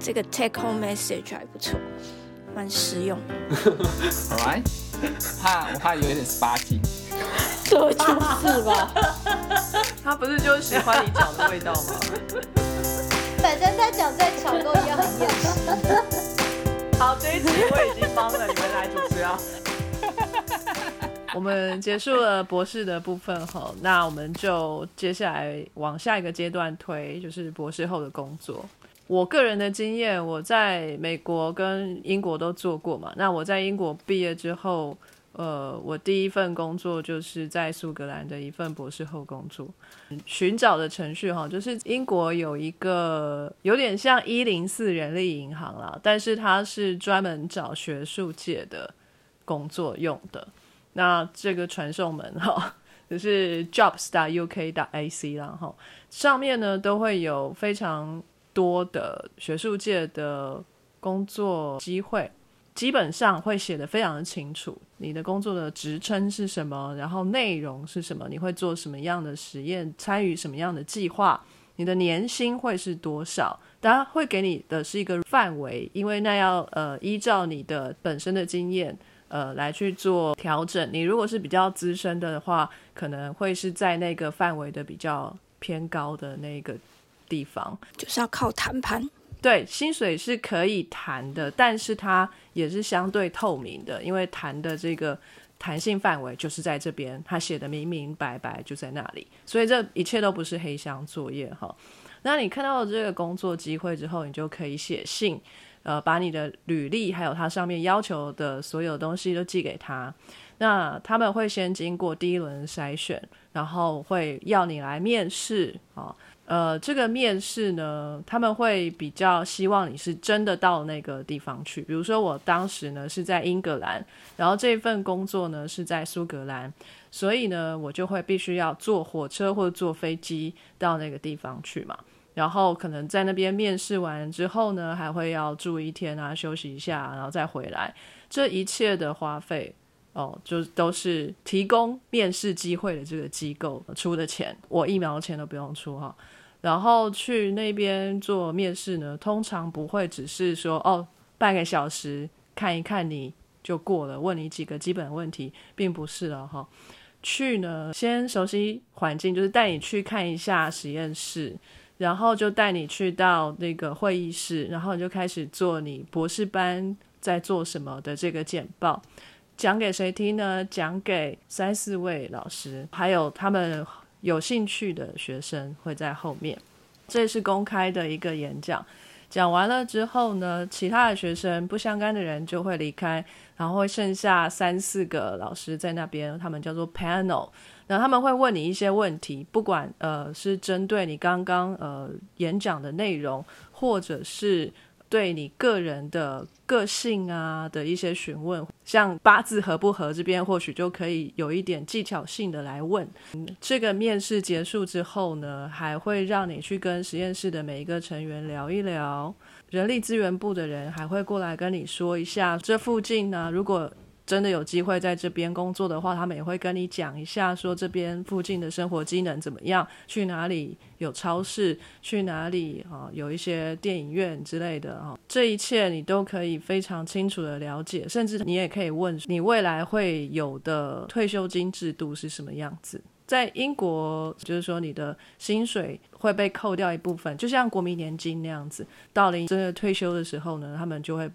这个 take home message 还不错，蛮实用。好来，怕我怕有一点 sparky。这就是吧？他不是就喜欢你讲的味道吗？反正他讲再巧都一样很厌世。好，这一集我已经帮了你们来主持啊。我们结束了博士的部分后，那我们就接下来往下一个阶段推，就是博士后的工作。我个人的经验，我在美国跟英国都做过嘛。那我在英国毕业之后，呃，我第一份工作就是在苏格兰的一份博士后工作。寻找的程序哈，就是英国有一个有点像一零四人力银行啦，但是它是专门找学术界的工作用的。那这个传送门哈，就是 jobs.uk.ac 啦哈，上面呢都会有非常多的学术界的工作机会，基本上会写的非常的清楚，你的工作的职称是什么，然后内容是什么，你会做什么样的实验，参与什么样的计划，你的年薪会是多少，当然会给你的是一个范围，因为那要呃依照你的本身的经验。呃，来去做调整。你如果是比较资深的话，可能会是在那个范围的比较偏高的那个地方，就是要靠谈判。对，薪水是可以谈的，但是它也是相对透明的，因为谈的这个弹性范围就是在这边，他写的明明白白就在那里，所以这一切都不是黑箱作业哈。那你看到了这个工作机会之后，你就可以写信。呃，把你的履历还有它上面要求的所有东西都寄给他。那他们会先经过第一轮筛选，然后会要你来面试啊。呃，这个面试呢，他们会比较希望你是真的到那个地方去。比如说，我当时呢是在英格兰，然后这份工作呢是在苏格兰，所以呢，我就会必须要坐火车或者坐飞机到那个地方去嘛。然后可能在那边面试完之后呢，还会要住一天啊，休息一下，然后再回来。这一切的花费哦，就都是提供面试机会的这个机构出的钱，我一毛钱都不用出哈。然后去那边做面试呢，通常不会只是说哦，半个小时看一看你就过了，问你几个基本问题，并不是了哈。去呢，先熟悉环境，就是带你去看一下实验室。然后就带你去到那个会议室，然后你就开始做你博士班在做什么的这个简报，讲给谁听呢？讲给三四位老师，还有他们有兴趣的学生会在后面。这是公开的一个演讲，讲完了之后呢，其他的学生不相干的人就会离开，然后剩下三四个老师在那边，他们叫做 panel。那他们会问你一些问题，不管呃是针对你刚刚呃演讲的内容，或者是对你个人的个性啊的一些询问，像八字合不合这边，或许就可以有一点技巧性的来问。这个面试结束之后呢，还会让你去跟实验室的每一个成员聊一聊，人力资源部的人还会过来跟你说一下，这附近呢如果。真的有机会在这边工作的话，他们也会跟你讲一下，说这边附近的生活机能怎么样，去哪里有超市，去哪里啊有一些电影院之类的啊，这一切你都可以非常清楚的了解，甚至你也可以问你未来会有的退休金制度是什么样子。在英国，就是说你的薪水会被扣掉一部分，就像国民年金那样子，到了真的退休的时候呢，他们就会。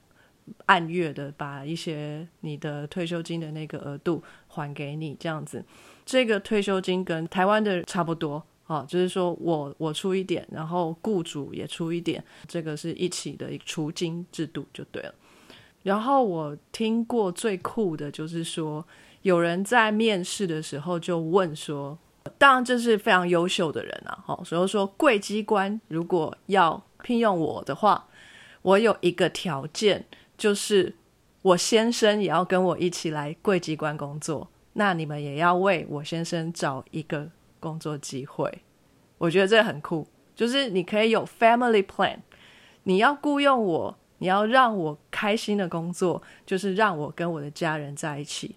按月的把一些你的退休金的那个额度还给你，这样子，这个退休金跟台湾的差不多，哦，就是说我我出一点，然后雇主也出一点，这个是一起的一个除金制度就对了。然后我听过最酷的就是说，有人在面试的时候就问说，当然这是非常优秀的人啊，好，所以说贵机关如果要聘用我的话，我有一个条件。就是我先生也要跟我一起来贵机关工作，那你们也要为我先生找一个工作机会。我觉得这很酷，就是你可以有 family plan，你要雇佣我，你要让我开心的工作，就是让我跟我的家人在一起。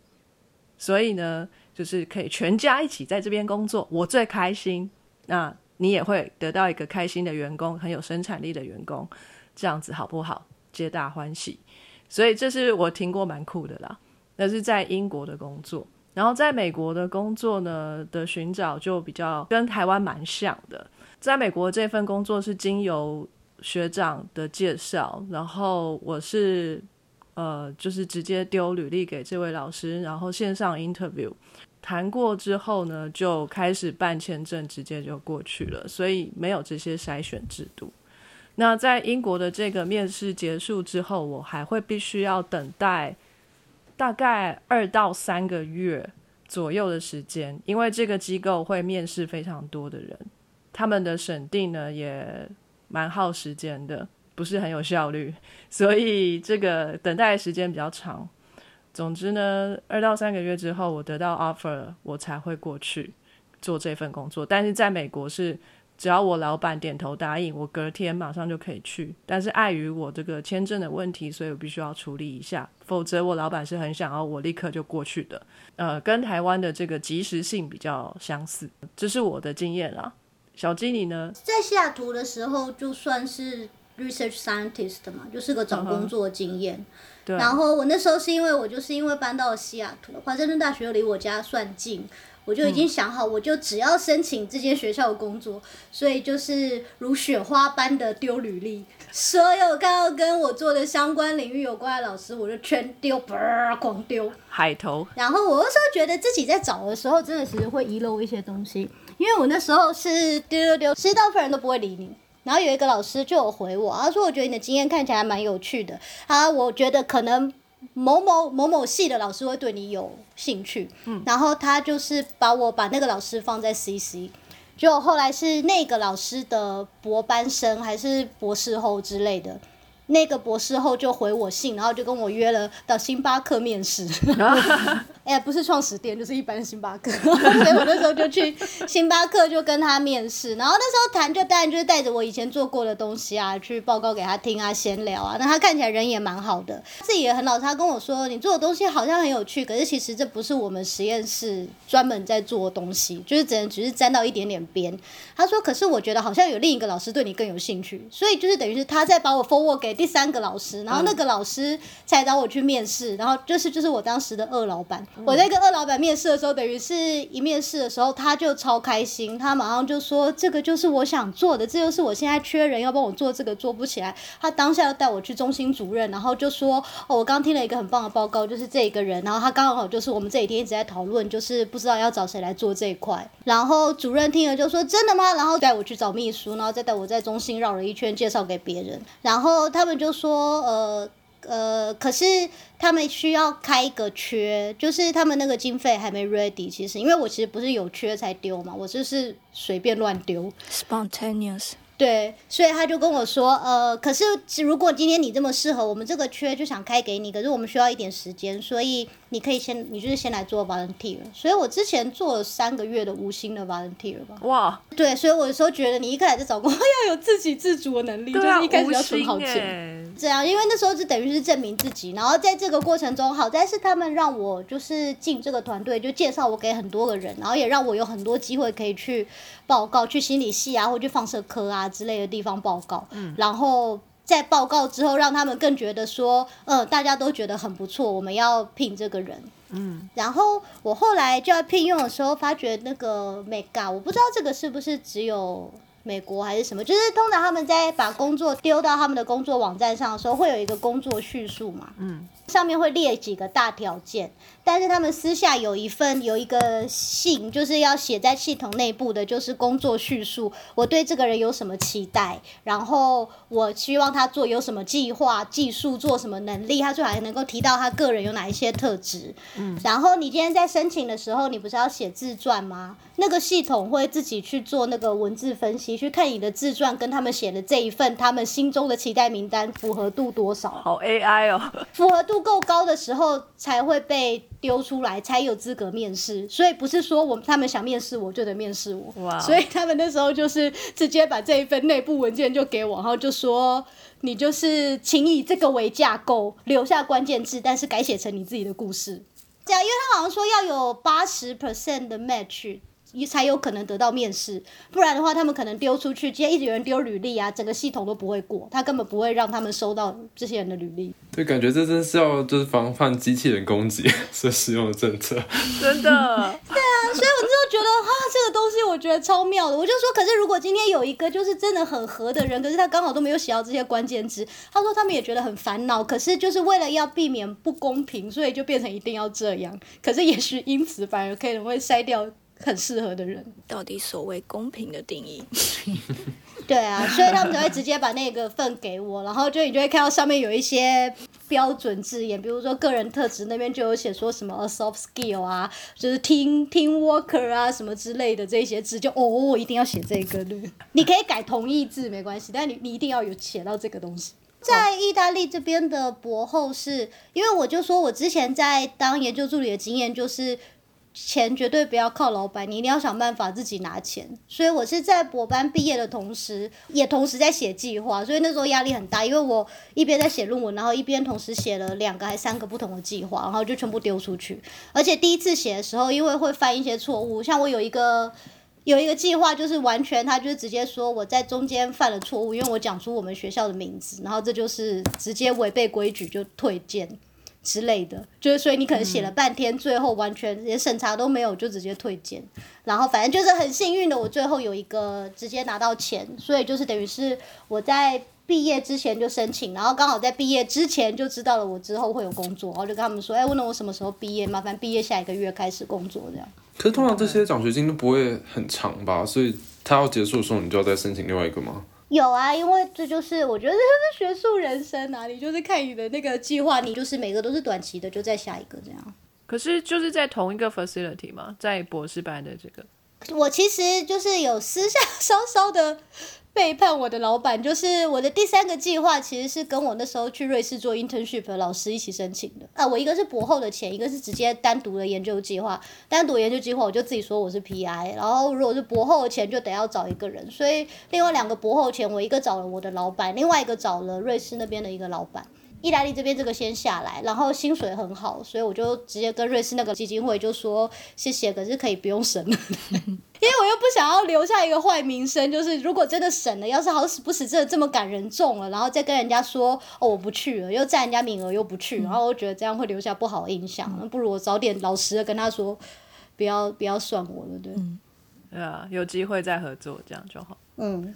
所以呢，就是可以全家一起在这边工作，我最开心，那你也会得到一个开心的员工，很有生产力的员工。这样子好不好？皆大欢喜。所以这是我听过蛮酷的啦。那是在英国的工作，然后在美国的工作呢的寻找就比较跟台湾蛮像的。在美国这份工作是经由学长的介绍，然后我是呃就是直接丢履历给这位老师，然后线上 interview 谈过之后呢，就开始办签证，直接就过去了，所以没有这些筛选制度。那在英国的这个面试结束之后，我还会必须要等待。大概二到三个月左右的时间，因为这个机构会面试非常多的人，他们的审定呢也蛮耗时间的，不是很有效率，所以这个等待时间比较长。总之呢，二到三个月之后，我得到 offer，我才会过去做这份工作。但是在美国是。只要我老板点头答应，我隔天马上就可以去。但是碍于我这个签证的问题，所以我必须要处理一下，否则我老板是很想要我立刻就过去的。呃，跟台湾的这个及时性比较相似，这是我的经验啦。小经理呢，在西雅图的时候，就算是 research scientist 嘛，就是个找工作经验。对。然后我那时候是因为我就是因为搬到了西雅图，华盛顿大学又离我家算近。我就已经想好，我就只要申请这间学校的工作，所以就是如雪花般的丢履历，所有看到跟我做的相关领域有关的老师，我就全丢，狂丢。海投。然后我那时候觉得自己在找的时候，真的其实会遗漏一些东西，因为我那时候是丢丢丢，其实大部分人都不会理你。然后有一个老师就有回我，他说：“我觉得你的经验看起来蛮有趣的。”啊，我觉得可能。某某某某系的老师会对你有兴趣，然后他就是把我把那个老师放在 CC，就后来是那个老师的博班生还是博士后之类的。那个博士后就回我信，然后就跟我约了到星巴克面试。哎，不是创始店，就是一般星巴克。所以我那时候就去星巴克就跟他面试，然后那时候谈就当然就是带着我以前做过的东西啊，去报告给他听啊，闲聊啊。那他看起来人也蛮好的，自己也很老实。他跟我说，你做的东西好像很有趣，可是其实这不是我们实验室专门在做的东西，就是只能只是沾到一点点边。他说，可是我觉得好像有另一个老师对你更有兴趣，所以就是等于是他在把我 forward 给。第三个老师，然后那个老师才找我去面试，然后就是就是我当时的二老板。我在跟二老板面试的时候，等于是一面试的时候，他就超开心，他马上就说：“这个就是我想做的，这就是我现在缺人要帮我做这个，做不起来。”他当下要带我去中心主任，然后就说：“哦，我刚听了一个很棒的报告，就是这一个人，然后他刚好就是我们这几天一直在讨论，就是不知道要找谁来做这一块。”然后主任听了就说：“真的吗？”然后带我去找秘书，然后再带我在中心绕了一圈，介绍给别人，然后他。他们就说，呃呃，可是他们需要开一个缺，就是他们那个经费还没 ready。其实，因为我其实不是有缺才丢嘛，我就是随便乱丢，spontaneous。对，所以他就跟我说，呃，可是如果今天你这么适合，我们这个缺就想开给你，可是我们需要一点时间，所以你可以先，你就是先来做 volunteer。所以我之前做了三个月的无薪的 volunteer 吧。哇，对，所以我有时候觉得你一开始在找工作要有自给自足的能力，就是一开始要存好钱，这样，因为那时候就等于是证明自己，然后在这个过程中，好在是他们让我就是进这个团队，就介绍我给很多个人，然后也让我有很多机会可以去报告，去心理系啊，或去放射科啊。之类的地方报告，嗯然后在报告之后，让他们更觉得说，嗯，大家都觉得很不错，我们要聘这个人。嗯，然后我后来就要聘用的时候，发觉那个 mega，我不知道这个是不是只有美国还是什么，就是通常他们在把工作丢到他们的工作网站上的时候，会有一个工作叙述嘛。嗯。上面会列几个大条件，但是他们私下有一份有一个信，就是要写在系统内部的，就是工作叙述。我对这个人有什么期待，然后我希望他做有什么计划、技术做什么能力，他最好还能够提到他个人有哪一些特质。嗯，然后你今天在申请的时候，你不是要写自传吗？那个系统会自己去做那个文字分析，去看你的自传跟他们写的这一份他们心中的期待名单符合度多少。好 AI 哦，符合度。够高的时候才会被丢出来，才有资格面试。所以不是说我们他们想面试我就得面试我。哇！所以他们那时候就是直接把这一份内部文件就给我，然后就说你就是请以这个为架构，留下关键字，但是改写成你自己的故事。这样，因为他好像说要有八十 percent 的 match。才有可能得到面试，不然的话，他们可能丢出去，今天一直有人丢履历啊，整个系统都不会过，他根本不会让他们收到这些人的履历。对，感觉这真是要就是防范机器人攻击 所使用的政策。真的，对啊所以我就觉得哈，这个东西我觉得超妙的。我就说，可是如果今天有一个就是真的很合的人，可是他刚好都没有写到这些关键字，他说他们也觉得很烦恼。可是就是为了要避免不公平，所以就变成一定要这样。可是也许因此反而可能会筛掉很适合的人。到底所谓公平的定义，对啊，所以他们才会直接把那个份给我，然后就你就会看到上面有一些标准字眼，比如说个人特质那边就有写说什么 a soft skill 啊，就是 team team worker 啊什么之类的这些字，就哦，我一定要写这个对，你可以改同义字没关系，但你你一定要有写到这个东西。在意大利这边的博后是，因为我就说我之前在当研究助理的经验就是。钱绝对不要靠老板，你一定要想办法自己拿钱。所以我是在博班毕业的同时，也同时在写计划，所以那时候压力很大，因为我一边在写论文，然后一边同时写了两个还三个不同的计划，然后就全部丢出去。而且第一次写的时候，因为会犯一些错误，像我有一个有一个计划，就是完全他就是直接说我在中间犯了错误，因为我讲出我们学校的名字，然后这就是直接违背规矩就退件。之类的，就是所以你可能写了半天，最后完全连审查都没有，就直接退件。然后反正就是很幸运的，我最后有一个直接拿到钱，所以就是等于是我在毕业之前就申请，然后刚好在毕业之前就知道了我之后会有工作，然后就跟他们说，哎，问了我什么时候毕业，麻烦毕业下一个月开始工作这样。可是通常这些奖学金都不会很长吧？所以他要结束的时候，你就要再申请另外一个吗？有啊，因为这就是我觉得这是学术人生啊，你就是看你的那个计划，你就是每个都是短期的，就在下一个这样。可是就是在同一个 facility 嘛，在博士班的这个，我其实就是有私下 稍稍的。背叛我的老板，就是我的第三个计划，其实是跟我那时候去瑞士做 internship 的老师一起申请的。啊，我一个是博后的钱，一个是直接单独的研究计划。单独研究计划，我就自己说我是 PI，然后如果是博后的钱，就得要找一个人。所以另外两个博后钱，我一个找了我的老板，另外一个找了瑞士那边的一个老板。意大利这边这个先下来，然后薪水很好，所以我就直接跟瑞士那个基金会就说谢谢，可是可以不用审了，因为我又不想要留下一个坏名声。就是如果真的审了，要是好死不死真的这么感人中了，然后再跟人家说哦我不去了，又占人家名额又不去，然后我觉得这样会留下不好的印象。那不如我早点老实的跟他说，不要不要算我了，对，对啊，有机会再合作这样就好。嗯。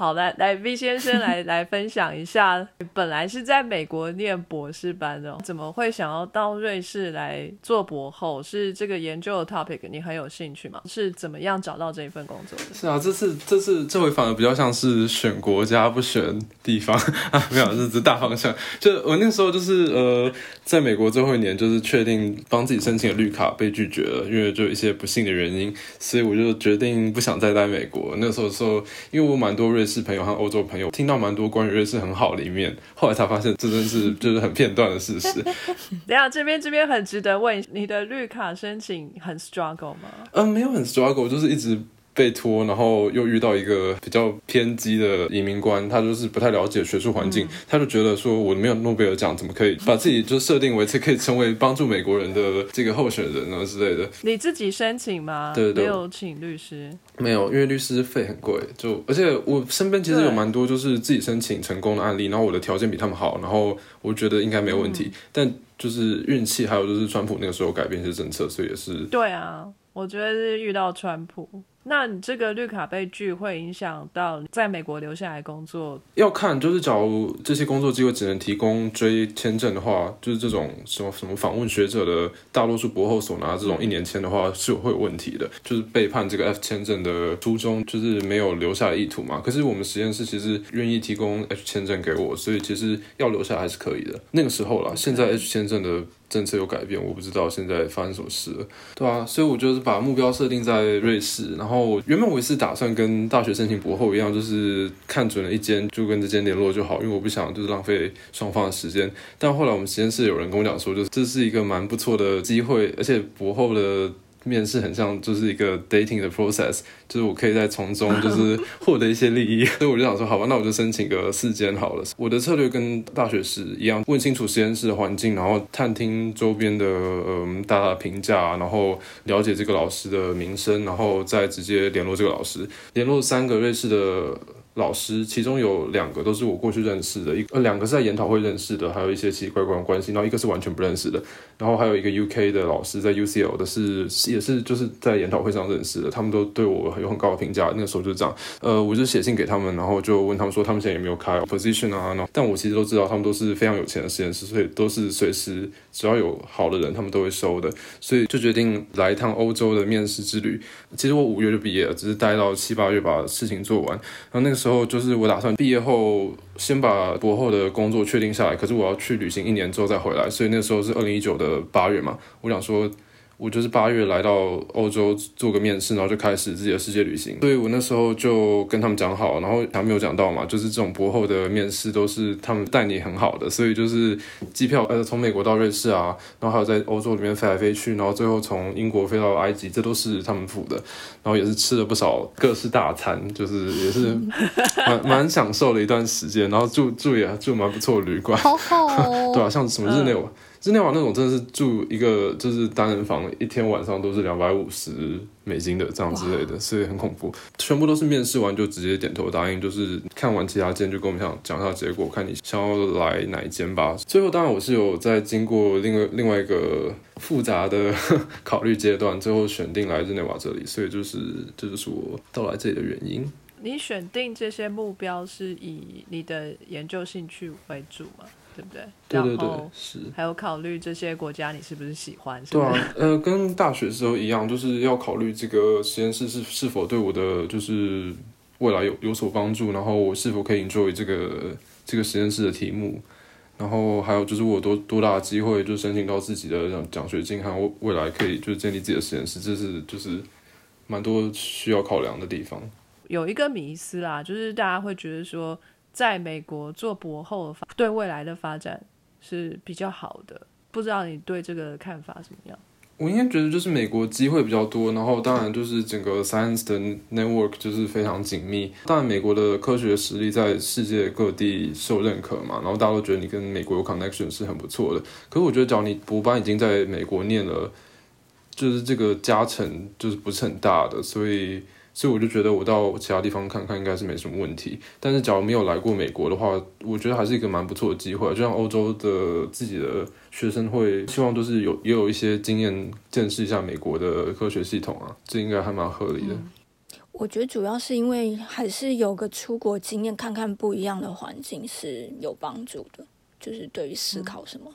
好，来来，V 先生来 来分享一下，本来是在美国念博士班的，怎么会想要到瑞士来做博后？是这个研究的 topic 你很有兴趣吗？是怎么样找到这一份工作的？是啊，这次这次这回反而比较像是选国家不选地方 啊，没有，这是大方向。就我那时候就是呃，在美国最后一年，就是确定帮自己申请的绿卡被拒绝了，因为就一些不幸的原因，所以我就决定不想再待美国。那时候说，因为我蛮多瑞。是朋友和欧洲朋友听到蛮多关于瑞士很好的一面，后来才发现这真是就是很片段的事实。等下这边这边很值得问，你的绿卡申请很 struggle 吗？嗯，没有很 struggle，就是一直。被拖，然后又遇到一个比较偏激的移民官，他就是不太了解学术环境，他就觉得说我没有诺贝尔奖，怎么可以把自己就设定为这可以成为帮助美国人的这个候选人啊之类的？你自己申请吗？对对，没有请律师，没有，因为律师费很贵。就而且我身边其实有蛮多就是自己申请成功的案例，然后我的条件比他们好，然后我觉得应该没有问题，但就是运气，还有就是川普那个时候改变一些政策，所以也是对啊，我觉得是遇到川普。那你这个绿卡被拒会影响到在美国留下来工作？要看，就是假如这些工作机会只能提供追签证的话，就是这种什么什么访问学者的大多数博后所拿这种一年签的话，是有会有问题的，就是背叛这个 F 签证的初衷，就是没有留下意图嘛。可是我们实验室其实愿意提供 H 签证给我，所以其实要留下还是可以的。那个时候啦，现在 H 签证的。政策有改变，我不知道现在发生什么事了，对啊，所以我就是把目标设定在瑞士，然后原本我也是打算跟大学申请博后一样，就是看准了一间就跟这间联络就好，因为我不想就是浪费双方的时间。但后来我们实验室有人跟我讲说，就是这是一个蛮不错的机会，而且博后的。面试很像就是一个 dating 的 process，就是我可以在从中 就是获得一些利益，所以我就想说，好吧，那我就申请个四间好了。我的策略跟大学时一样，问清楚实验室的环境，然后探听周边的嗯大家评价，然后了解这个老师的名声，然后再直接联络这个老师，联络三个瑞士的。老师，其中有两个都是我过去认识的，一呃两个是在研讨会认识的，还有一些奇奇怪怪的关系，然后一个是完全不认识的，然后还有一个 UK 的老师在 UCL 的是也是就是在研讨会上认识的，他们都对我有很高的评价，那个时候就这样，呃，我就写信给他们，然后就问他们说他们现在有没有开 position 啊，然后但我其实都知道他们都是非常有钱的实验室，所以都是随时只要有好的人，他们都会收的，所以就决定来一趟欧洲的面试之旅。其实我五月就毕业了，只是待到七八月把事情做完，然后那个时候就是我打算毕业后先把博后的工作确定下来，可是我要去旅行一年之后再回来，所以那时候是二零一九的八月嘛，我想说。我就是八月来到欧洲做个面试，然后就开始自己的世界旅行。所以我那时候就跟他们讲好，然后还没有讲到嘛，就是这种博后的面试都是他们带你很好的，所以就是机票呃从美国到瑞士啊，然后还有在欧洲里面飞来飞去，然后最后从英国飞到埃及，这都是他们付的，然后也是吃了不少各式大餐，就是也是蛮蛮享受了一段时间，然后住住也住蛮不错的旅馆，好好哦。对啊，像什么日内瓦。日内瓦那种真的是住一个就是单人房，一天晚上都是两百五十美金的这样之类的，所以很恐怖。全部都是面试完就直接点头答应，就是看完其他间就跟我们讲讲一下结果，看你想要来哪一间吧。最后当然我是有在经过另外另外一个复杂的 考虑阶段，最后选定来日内瓦这里，所以就是这就是我到来这里的原因。你选定这些目标是以你的研究兴趣为主吗？对不对？对对对，是。还有考虑这些国家你是不是喜欢？对啊，呃，跟大学时候一样，就是要考虑这个实验室是是否对我的就是未来有有所帮助，然后我是否可以 enjoy 这个这个实验室的题目，然后还有就是我多多大的机会就申请到自己的奖奖学金，还有未来可以就是建立自己的实验室，这是就是蛮多需要考量的地方。有一个迷思啦，就是大家会觉得说。在美国做博后，对未来的发展是比较好的。不知道你对这个看法怎么样？我应该觉得就是美国机会比较多，然后当然就是整个 science 的 network 就是非常紧密。当然美国的科学实力在世界各地受认可嘛，然后大家都觉得你跟美国有 connection 是很不错的。可是我觉得，只要你博班已经在美国念了，就是这个加成就是不是很大的，所以。所以我就觉得我到其他地方看看应该是没什么问题，但是假如没有来过美国的话，我觉得还是一个蛮不错的机会。就像欧洲的自己的学生会希望都是有也有一些经验见识一下美国的科学系统啊，这应该还蛮合理的。我觉得主要是因为还是有个出国经验，看看不一样的环境是有帮助的，就是对于思考什么。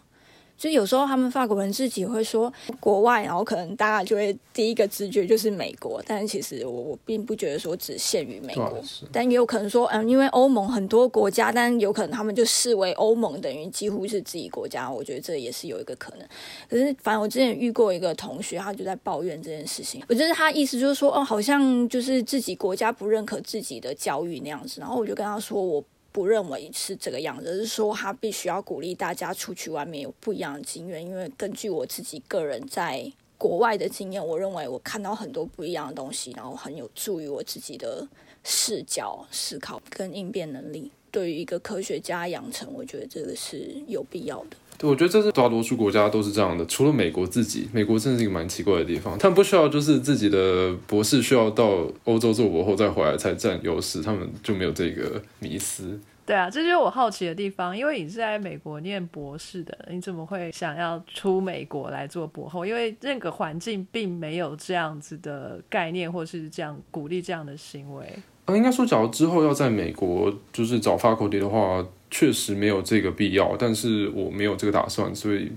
就有时候他们法国人自己会说国外，然后可能大家就会第一个直觉就是美国，但是其实我我并不觉得说只限于美国，但也有可能说，嗯，因为欧盟很多国家，但有可能他们就视为欧盟等于几乎是自己国家，我觉得这也是有一个可能。可是反正我之前遇过一个同学，他就在抱怨这件事情，我觉得他意思就是说，哦，好像就是自己国家不认可自己的教育那样子，然后我就跟他说，我。不认为是这个样子，是说他必须要鼓励大家出去外面有不一样的经验。因为根据我自己个人在国外的经验，我认为我看到很多不一样的东西，然后很有助于我自己的视角、思考跟应变能力。对于一个科学家养成，我觉得这个是有必要的。对，我觉得这是大多数国家都是这样的，除了美国自己。美国真的是一个蛮奇怪的地方，他们不需要就是自己的博士需要到欧洲做博后再回来才占优势，他们就没有这个迷思。对啊，这就是我好奇的地方，因为你是在美国念博士的，你怎么会想要出美国来做博后？因为那个环境并没有这样子的概念，或是这样鼓励这样的行为。啊，应该说，假如之后要在美国就是找 faculty 的话，确实没有这个必要，但是我没有这个打算，所以，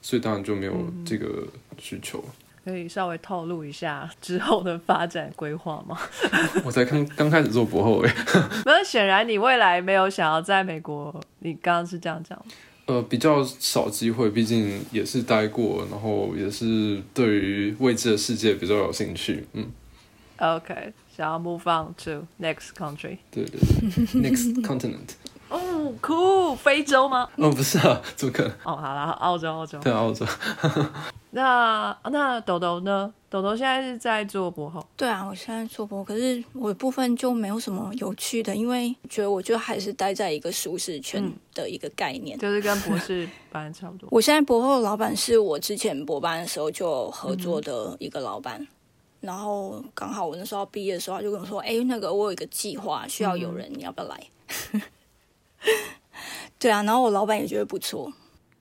所以当然就没有这个需求。可以稍微透露一下之后的发展规划吗？我才刚刚开始做博后诶。那显然你未来没有想要在美国，你刚刚是这样讲呃，比较少机会，毕竟也是待过，然后也是对于未知的世界比较有兴趣。嗯。OK，想要 move on to next country。对对，next continent。哦，cool，非洲吗？哦，不是啊，怎么可能？哦，好了，澳洲，澳洲。对，澳洲。那那豆豆呢？豆豆现在是在做博后，对啊，我现在做博，可是我的部分就没有什么有趣的，因为觉得我就还是待在一个舒适圈的一个概念。就是跟博士班差不多。我现在博后的老板是我之前博班的时候就合作的一个老板，然后刚好我那时候毕业的时候，他就跟我说：“哎，那个我有一个计划，需要有人，你要不要来？” 对啊，然后我老板也觉得不错。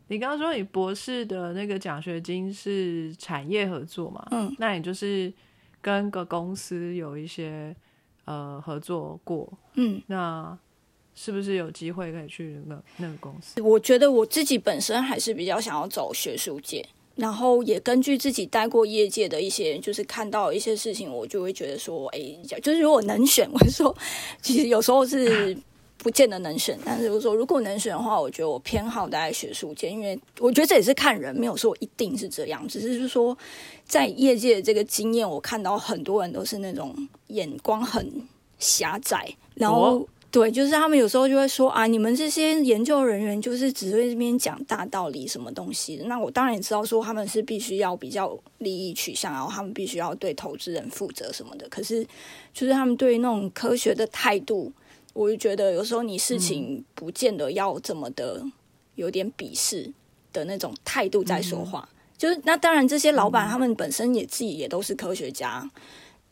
你刚刚说你博士的那个奖学金是产业合作嘛？嗯，那你就是跟个公司有一些呃合作过，嗯，那是不是有机会可以去那个那个公司？我觉得我自己本身还是比较想要走学术界，然后也根据自己待过业界的一些，就是看到一些事情，我就会觉得说，哎，就是如果能选，我说其实有时候是。不见得能选，但是我说如果能选的话，我觉得我偏好待在学术界，因为我觉得这也是看人，没有说一定是这样，只是就是说在业界的这个经验，我看到很多人都是那种眼光很狭窄，然后对，就是他们有时候就会说啊，你们这些研究人员就是只会这边讲大道理什么东西。那我当然也知道说他们是必须要比较利益取向，然后他们必须要对投资人负责什么的。可是就是他们对那种科学的态度。我就觉得有时候你事情不见得要这么的有点鄙视的那种态度在说话，就是那当然这些老板他们本身也自己也都是科学家，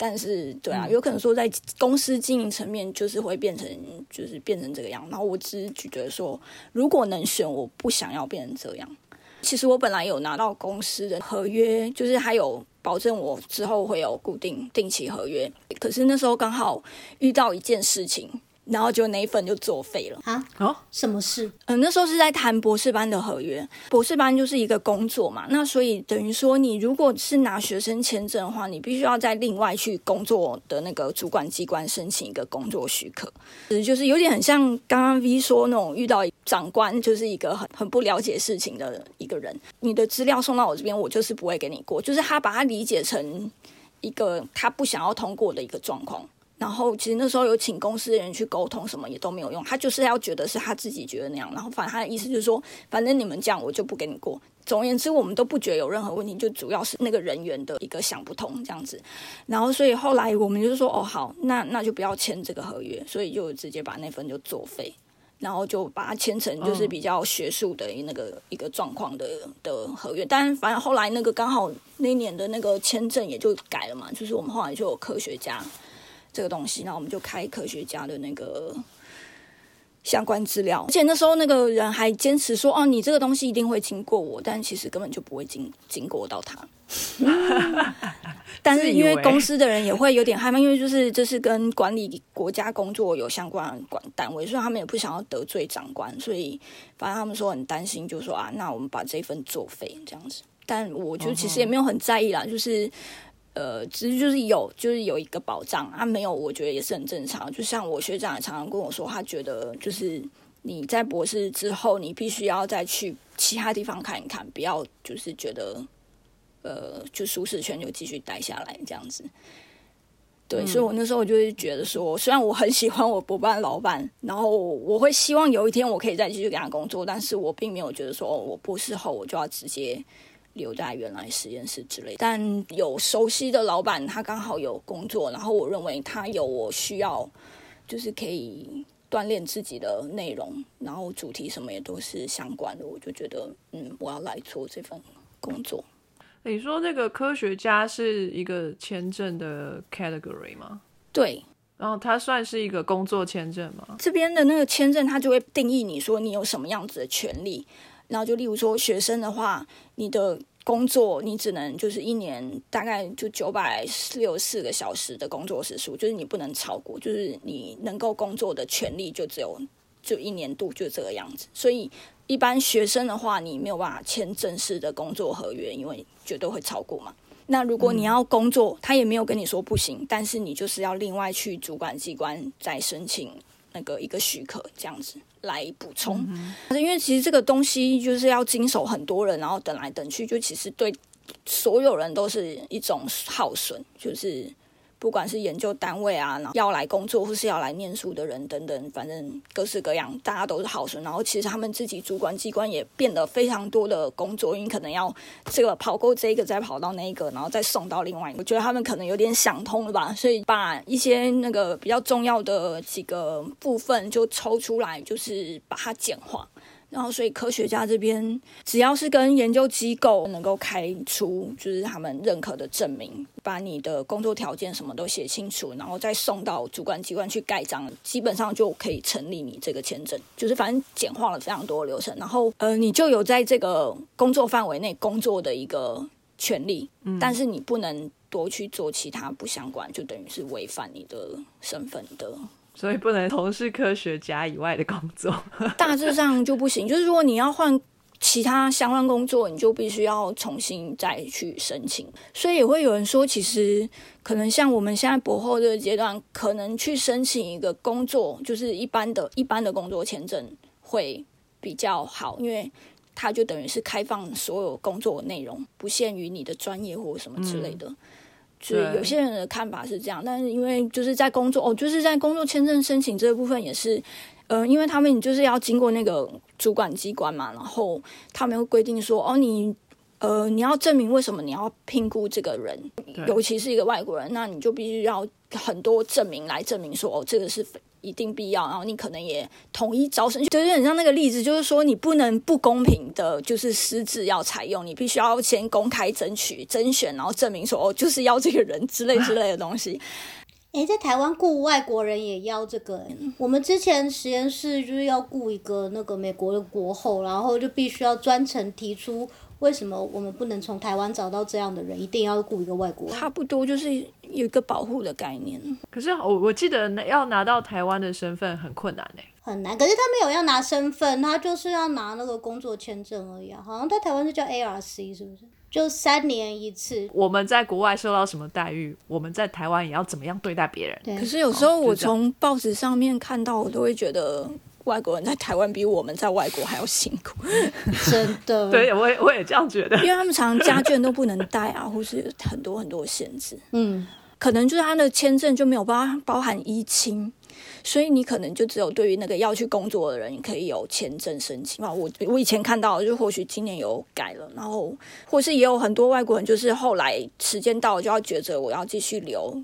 但是对啊，有可能说在公司经营层面就是会变成就是变成这个样。然后我只是觉得说，如果能选，我不想要变成这样。其实我本来有拿到公司的合约，就是还有保证我之后会有固定定期合约，可是那时候刚好遇到一件事情。然后就那一份就作废了啊！哦，什么事？嗯，那时候是在谈博士班的合约，博士班就是一个工作嘛。那所以等于说，你如果是拿学生签证的话，你必须要在另外去工作的那个主管机关申请一个工作许可。就是有点很像刚刚 V 说那种遇到长官，就是一个很很不了解事情的一个人。你的资料送到我这边，我就是不会给你过。就是他把它理解成一个他不想要通过的一个状况。然后其实那时候有请公司的人去沟通，什么也都没有用。他就是要觉得是他自己觉得那样，然后反正他的意思就是说，反正你们这样，我就不给你过。总而言之，我们都不觉得有任何问题，就主要是那个人员的一个想不通这样子。然后所以后来我们就说，哦好，那那就不要签这个合约，所以就直接把那份就作废，然后就把它签成就是比较学术的那个一个状况的的合约。但反正后来那个刚好那年的那个签证也就改了嘛，就是我们后来就有科学家。这个东西，那我们就开科学家的那个相关资料，而且那时候那个人还坚持说：“哦，你这个东西一定会经过我，但其实根本就不会经经过到他。”但是因为公司的人也会有点害怕，因为就是这是跟管理国家工作有相关的管单位，所以他们也不想要得罪长官，所以反正他们说很担心，就说啊，那我们把这份作废这样子。但我就其实也没有很在意啦，就是。呃，其实就是有，就是有一个保障啊，没有，我觉得也是很正常。就像我学长也常常跟我说，他觉得就是你在博士之后，你必须要再去其他地方看一看，不要就是觉得呃，就舒适圈就继续待下来这样子。对，所以我那时候我就是觉得说，虽然我很喜欢我博班老板，然后我会希望有一天我可以再继续给他工作，但是我并没有觉得说，我博士后我就要直接。留在原来实验室之类，但有熟悉的老板，他刚好有工作，然后我认为他有我需要，就是可以锻炼自己的内容，然后主题什么也都是相关的，我就觉得，嗯，我要来做这份工作。你说这个科学家是一个签证的 category 吗？对，然后它算是一个工作签证吗？这边的那个签证，它就会定义你说你有什么样子的权利。然后就例如说学生的话，你的工作你只能就是一年大概就九百六十四个小时的工作时数，就是你不能超过，就是你能够工作的权利就只有就一年度就这个样子。所以一般学生的话，你没有办法签正式的工作合约，因为绝对会超过嘛。那如果你要工作，他也没有跟你说不行，但是你就是要另外去主管机关再申请那个一个许可这样子。来补充，因为其实这个东西就是要经手很多人，然后等来等去，就其实对所有人都是一种耗损，就是不管是研究单位啊，然后要来工作或是要来念书的人等等，反正各式各样，大家都是好生。然后其实他们自己主管机关也变得非常多的工作，因为可能要这个跑过这个，再跑到那个，然后再送到另外一个。我觉得他们可能有点想通了吧，所以把一些那个比较重要的几个部分就抽出来，就是把它简化。然后，所以科学家这边只要是跟研究机构能够开出就是他们认可的证明，把你的工作条件什么都写清楚，然后再送到主管机关去盖章，基本上就可以成立你这个签证。就是反正简化了非常多流程，然后呃，你就有在这个工作范围内工作的一个权利，但是你不能多去做其他不相关，就等于是违反你的身份的。所以不能从事科学家以外的工作，大致上就不行。就是如果你要换其他相关工作，你就必须要重新再去申请。所以也会有人说，其实可能像我们现在博后这个阶段，可能去申请一个工作，就是一般的一般的工作签证会比较好，因为它就等于是开放所有工作内容，不限于你的专业或什么之类的。就是有些人的看法是这样，但是因为就是在工作哦，就是在工作签证申请这个部分也是，呃，因为他们就是要经过那个主管机关嘛，然后他们会规定说，哦，你呃你要证明为什么你要聘雇这个人，尤其是一个外国人，那你就必须要很多证明来证明说，哦，这个是。一定必要，然后你可能也统一招生，就是很像那个例子，就是说你不能不公平的，就是私自要采用，你必须要先公开争取、甄选，然后证明说哦，就是要这个人之类之类的东西。哎，在台湾雇外国人也要这个，我们之前实验室就是要雇一个那个美国的国后，然后就必须要专程提出。为什么我们不能从台湾找到这样的人？一定要雇一个外国人？差不多就是有一个保护的概念。可是我我记得要拿到台湾的身份很困难呢。很难。可是他没有要拿身份，他就是要拿那个工作签证而已啊。好像在台湾是叫 ARC，是不是？就三年一次。我们在国外受到什么待遇，我们在台湾也要怎么样对待别人？可是有时候我从报纸上面看到，我都会觉得。外国人在台湾比我们在外国还要辛苦，真的。对，我也我也这样觉得，因为他们常常家眷都不能带啊，或是很多很多限制。嗯，可能就是他的签证就没有包包含一亲，所以你可能就只有对于那个要去工作的人可以有签证申请啊。我我以前看到，就或许今年有改了，然后或是也有很多外国人，就是后来时间到了就要抉择，我要继续留，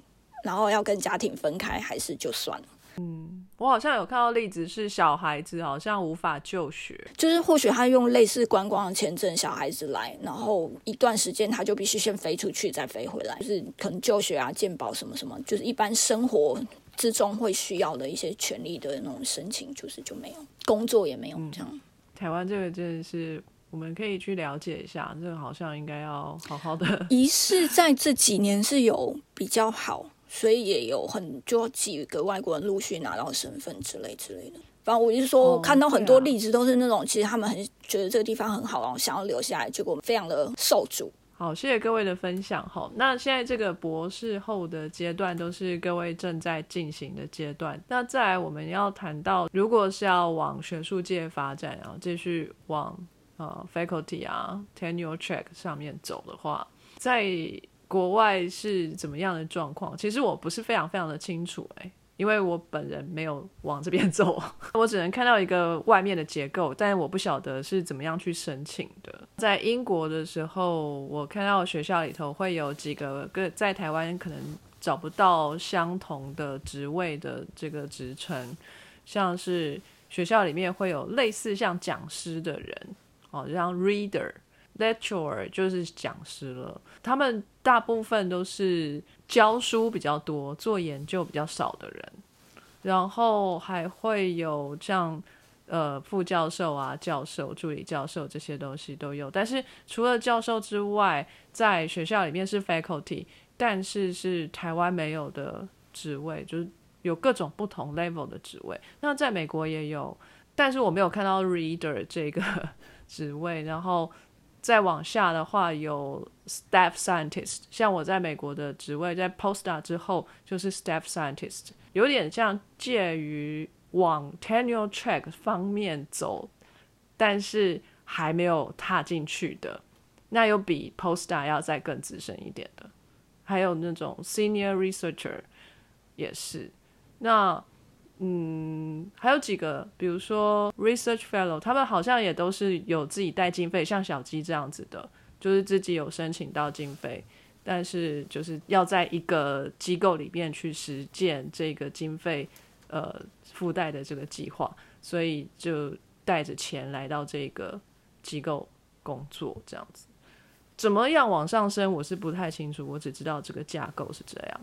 然后要跟家庭分开，还是就算了。嗯。我好像有看到例子是小孩子好像无法就学，就是或许他用类似观光的签证，小孩子来，然后一段时间他就必须先飞出去再飞回来，就是可能就学啊、健保什么什么，就是一般生活之中会需要的一些权利的那种申请，就是就没有工作也没有这样。台湾这个真的是我们可以去了解一下，这个好像应该要好好的。仪式在这几年是有比较好。所以也有很就几个外国人陆续拿到身份之类之类的。反正我就是说，看到很多例子都是那种，其实他们很觉得这个地方很好，然后想要留下来，结果非常的受阻。好，谢谢各位的分享。好，那现在这个博士后的阶段都是各位正在进行的阶段。那再来我们要谈到，如果是要往学术界发展，然后继续往呃 faculty 啊 tenure track 上面走的话，在国外是怎么样的状况？其实我不是非常非常的清楚，诶，因为我本人没有往这边走，我只能看到一个外面的结构，但我不晓得是怎么样去申请的。在英国的时候，我看到学校里头会有几个个在台湾可能找不到相同的职位的这个职称，像是学校里面会有类似像讲师的人，哦，像 reader。Lecturer 就是讲师了，他们大部分都是教书比较多，做研究比较少的人，然后还会有像呃副教授啊、教授、助理教授这些东西都有。但是除了教授之外，在学校里面是 faculty，但是是台湾没有的职位，就是有各种不同 level 的职位。那在美国也有，但是我没有看到 reader 这个 职位，然后。再往下的话，有 staff scientist，像我在美国的职位，在 postdoc 之后就是 staff scientist，有点像介于往 tenure track 方面走，但是还没有踏进去的，那有比 postdoc 要再更资深一点的。还有那种 senior researcher 也是。那嗯，还有几个，比如说 research fellow，他们好像也都是有自己带经费，像小鸡这样子的，就是自己有申请到经费，但是就是要在一个机构里面去实践这个经费呃附带的这个计划，所以就带着钱来到这个机构工作，这样子。怎么样往上升，我是不太清楚，我只知道这个架构是这样。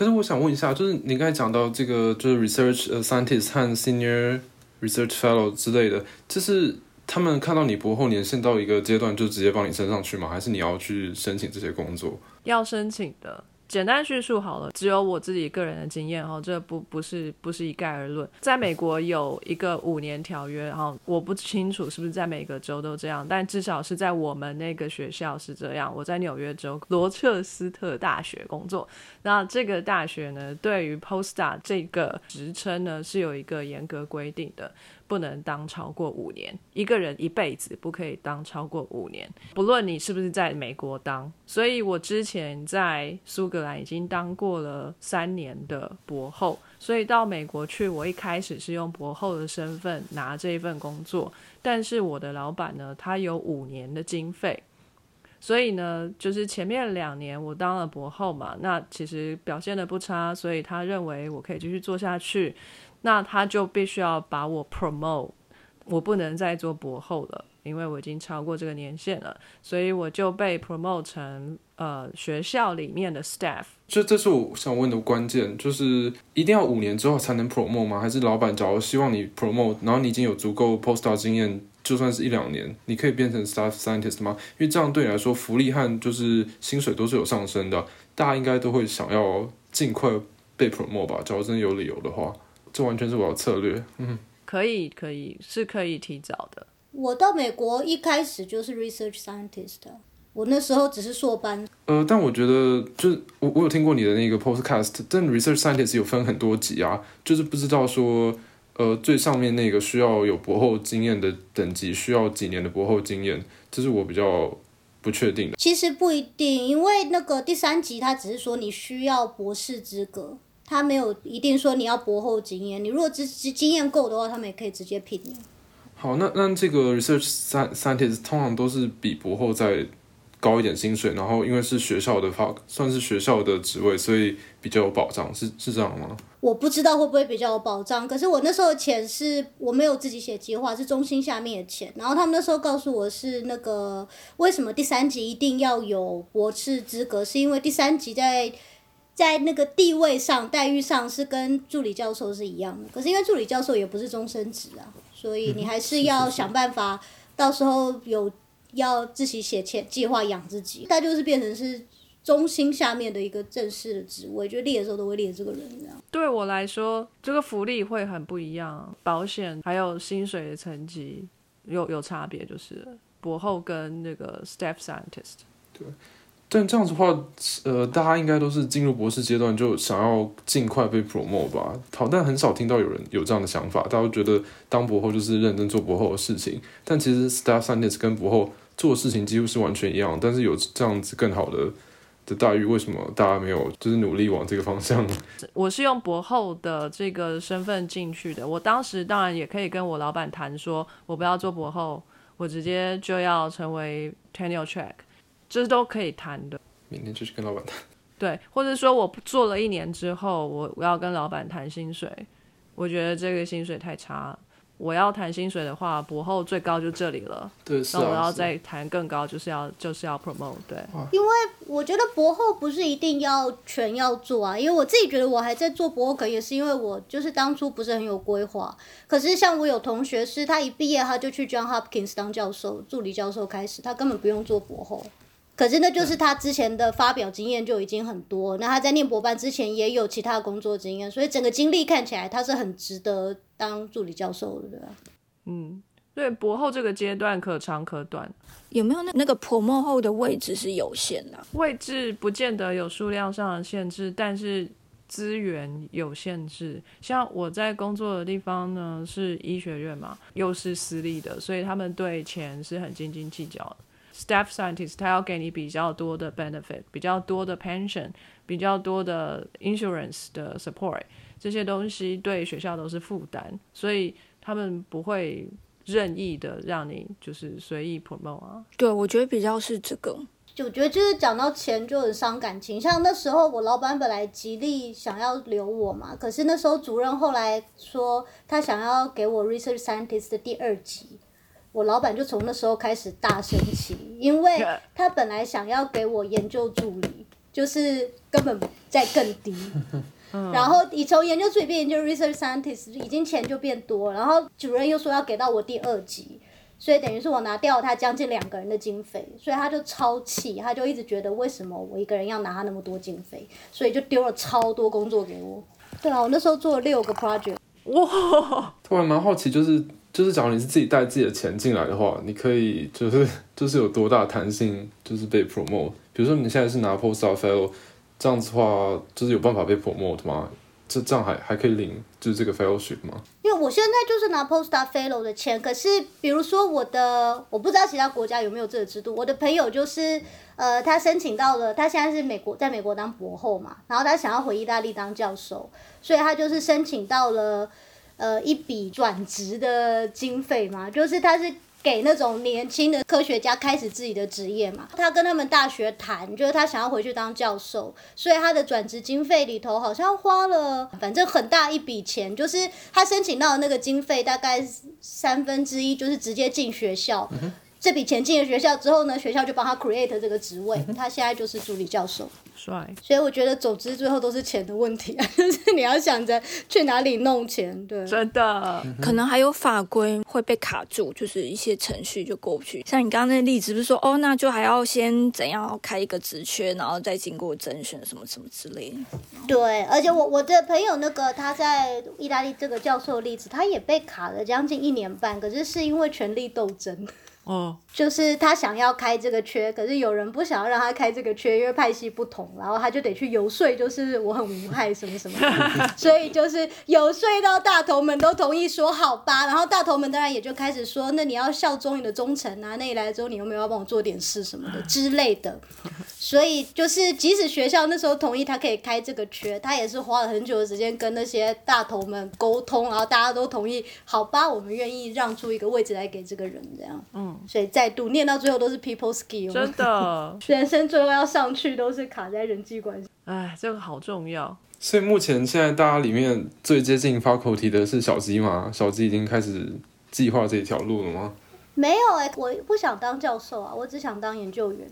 可是我想问一下，就是你刚才讲到这个，就是 research 呃 scientist 和 senior research fellow 之类的，就是他们看到你博后年限到一个阶段，就直接帮你升上去吗？还是你要去申请这些工作？要申请的。简单叙述好了，只有我自己个人的经验哈，这不不是不是一概而论。在美国有一个五年条约，然后我不清楚是不是在每个州都这样，但至少是在我们那个学校是这样。我在纽约州罗彻斯特大学工作，那这个大学呢，对于 postdoc 这个职称呢是有一个严格规定的。不能当超过五年，一个人一辈子不可以当超过五年，不论你是不是在美国当。所以我之前在苏格兰已经当过了三年的博后，所以到美国去，我一开始是用博后的身份拿这一份工作，但是我的老板呢，他有五年的经费，所以呢，就是前面两年我当了博后嘛，那其实表现的不差，所以他认为我可以继续做下去。那他就必须要把我 promote，我不能再做博后了，因为我已经超过这个年限了，所以我就被 promote 成呃学校里面的 staff。这这是我想问的关键，就是一定要五年之后才能 promote 吗？还是老板假如希望你 promote，然后你已经有足够 postdoc 经验，就算是一两年，你可以变成 staff scientist 吗？因为这样对你来说，福利和就是薪水都是有上升的，大家应该都会想要尽快被 promote 吧？假如真的有理由的话。这完全是我的策略，嗯，可以，可以，是可以提早的。我到美国一开始就是 research scientist，我那时候只是硕班。呃，但我觉得就是我我有听过你的那个 podcast，但 research scientist 有分很多级啊，就是不知道说，呃，最上面那个需要有博后经验的等级，需要几年的博后经验，这是我比较不确定的。其实不一定，因为那个第三级他只是说你需要博士资格。他没有一定说你要博后经验，你如果只只经验够的话，他们也可以直接聘你。好，那那这个 research scientist 通常都是比博后再高一点薪水，然后因为是学校的话，算是学校的职位，所以比较有保障，是是这样吗？我不知道会不会比较有保障，可是我那时候钱是我没有自己写计划，是中心下面的钱，然后他们那时候告诉我是那个为什么第三级一定要有博士资格，是因为第三级在。在那个地位上、待遇上是跟助理教授是一样的，可是因为助理教授也不是终身职啊，所以你还是要想办法，到时候有要自己写钱计划养自己，他就是变成是中心下面的一个正式的职位，就列的时候都会列这个人这样。对我来说，这个福利会很不一样，保险还有薪水的层级有有差别，就是博后跟那个 staff scientist。对。但这样子的话，呃，大家应该都是进入博士阶段就想要尽快被 promote 吧？好，但很少听到有人有这样的想法。大家都觉得当博后就是认真做博后的事情，但其实 staff scientist 跟博后做的事情几乎是完全一样。但是有这样子更好的的待遇，为什么大家没有就是努力往这个方向？我是用博后的这个身份进去的。我当时当然也可以跟我老板谈，说我不要做博后，我直接就要成为 tenure track。这都可以谈的，明天就去跟老板谈。对，或者说我做了一年之后，我我要跟老板谈薪水，我觉得这个薪水太差。我要谈薪水的话，博后最高就这里了。对，那我要再谈更高，就是要就是要 promote。对，因为我觉得博后不是一定要全要做啊，因为我自己觉得我还在做博后，可能也是因为我就是当初不是很有规划。可是像我有同学是，他一毕业他就去 John Hopkins 当教授、助理教授开始，他根本不用做博后。可是那就是他之前的发表经验就已经很多，那他在念博班之前也有其他工作经验，所以整个经历看起来他是很值得当助理教授的，对吧？嗯，对，博后这个阶段可长可短，有没有那那个 promo 后的位置是有限的？位置不见得有数量上的限制，但是资源有限制。像我在工作的地方呢，是医学院嘛，又是私立的，所以他们对钱是很斤斤计较的。Staff scientist，他要给你比较多的 benefit，比较多的 pension，比较多的 insurance 的 support，这些东西对学校都是负担，所以他们不会任意的让你就是随意 promote 啊。对，我觉得比较是这个。就我觉得就是讲到钱就很伤感情，像那时候我老板本来极力想要留我嘛，可是那时候主任后来说他想要给我 research scientist 的第二级，我老板就从那时候开始大生气，因为他本来想要给我研究助理，就是根本在更低。然后你从研究助理变研究 research scientist，已经钱就变多，然后主任又说要给到我第二级。所以等于是我拿掉了他将近两个人的经费，所以他就超气，他就一直觉得为什么我一个人要拿他那么多经费，所以就丢了超多工作给我。对啊，我那时候做了六个 project。哇，突然蛮好奇，就是就是，假如你是自己带自己的钱进来的话，你可以就是 就是有多大弹性，就是被 promote。比如说你现在是拿 postdoc fellow，这样子的话，就是有办法被 promote 吗？这这样还还可以领就是这个 fellowship 吗？因为我现在就是拿 postdoc fellow 的钱，可是比如说我的，我不知道其他国家有没有这个制度。我的朋友就是，呃，他申请到了，他现在是美国，在美国当博后嘛，然后他想要回意大利当教授，所以他就是申请到了，呃，一笔转职的经费嘛，就是他是。给那种年轻的科学家开始自己的职业嘛，他跟他们大学谈，就是他想要回去当教授，所以他的转职经费里头好像花了反正很大一笔钱，就是他申请到的那个经费大概三分之一就是直接进学校。这笔钱进了学校之后呢，学校就帮他 create 这个职位，他现在就是助理教授。帅，所以我觉得总之最后都是钱的问题啊，就是你要想着去哪里弄钱，对。真的，可能还有法规会被卡住，就是一些程序就过不去。像你刚刚那例子，不是说哦，那就还要先怎样开一个职缺，然后再经过甄选什么什么之类的。对，而且我我的朋友那个他在意大利这个教授的例子，他也被卡了将近一年半，可是是因为权力斗争。哦，就是他想要开这个缺，可是有人不想要让他开这个缺，因为派系不同，然后他就得去游说，就是我很无害什么什么。的，所以就是游说到大头们都同意说好吧，然后大头们当然也就开始说，那你要效忠你的忠诚啊，那你来之后你有没有要帮我做点事什么的之类的，所以就是即使学校那时候同意他可以开这个缺，他也是花了很久的时间跟那些大头们沟通，然后大家都同意，好吧，我们愿意让出一个位置来给这个人这样，嗯。所以再度念到最后都是 people skill，真的，人生最后要上去都是卡在人际关系。哎，这个好重要。所以目前现在大家里面最接近 faculty 的是小鸡吗？小鸡已经开始计划这一条路了吗？没有哎、我不想当教授啊，我只想当研究员。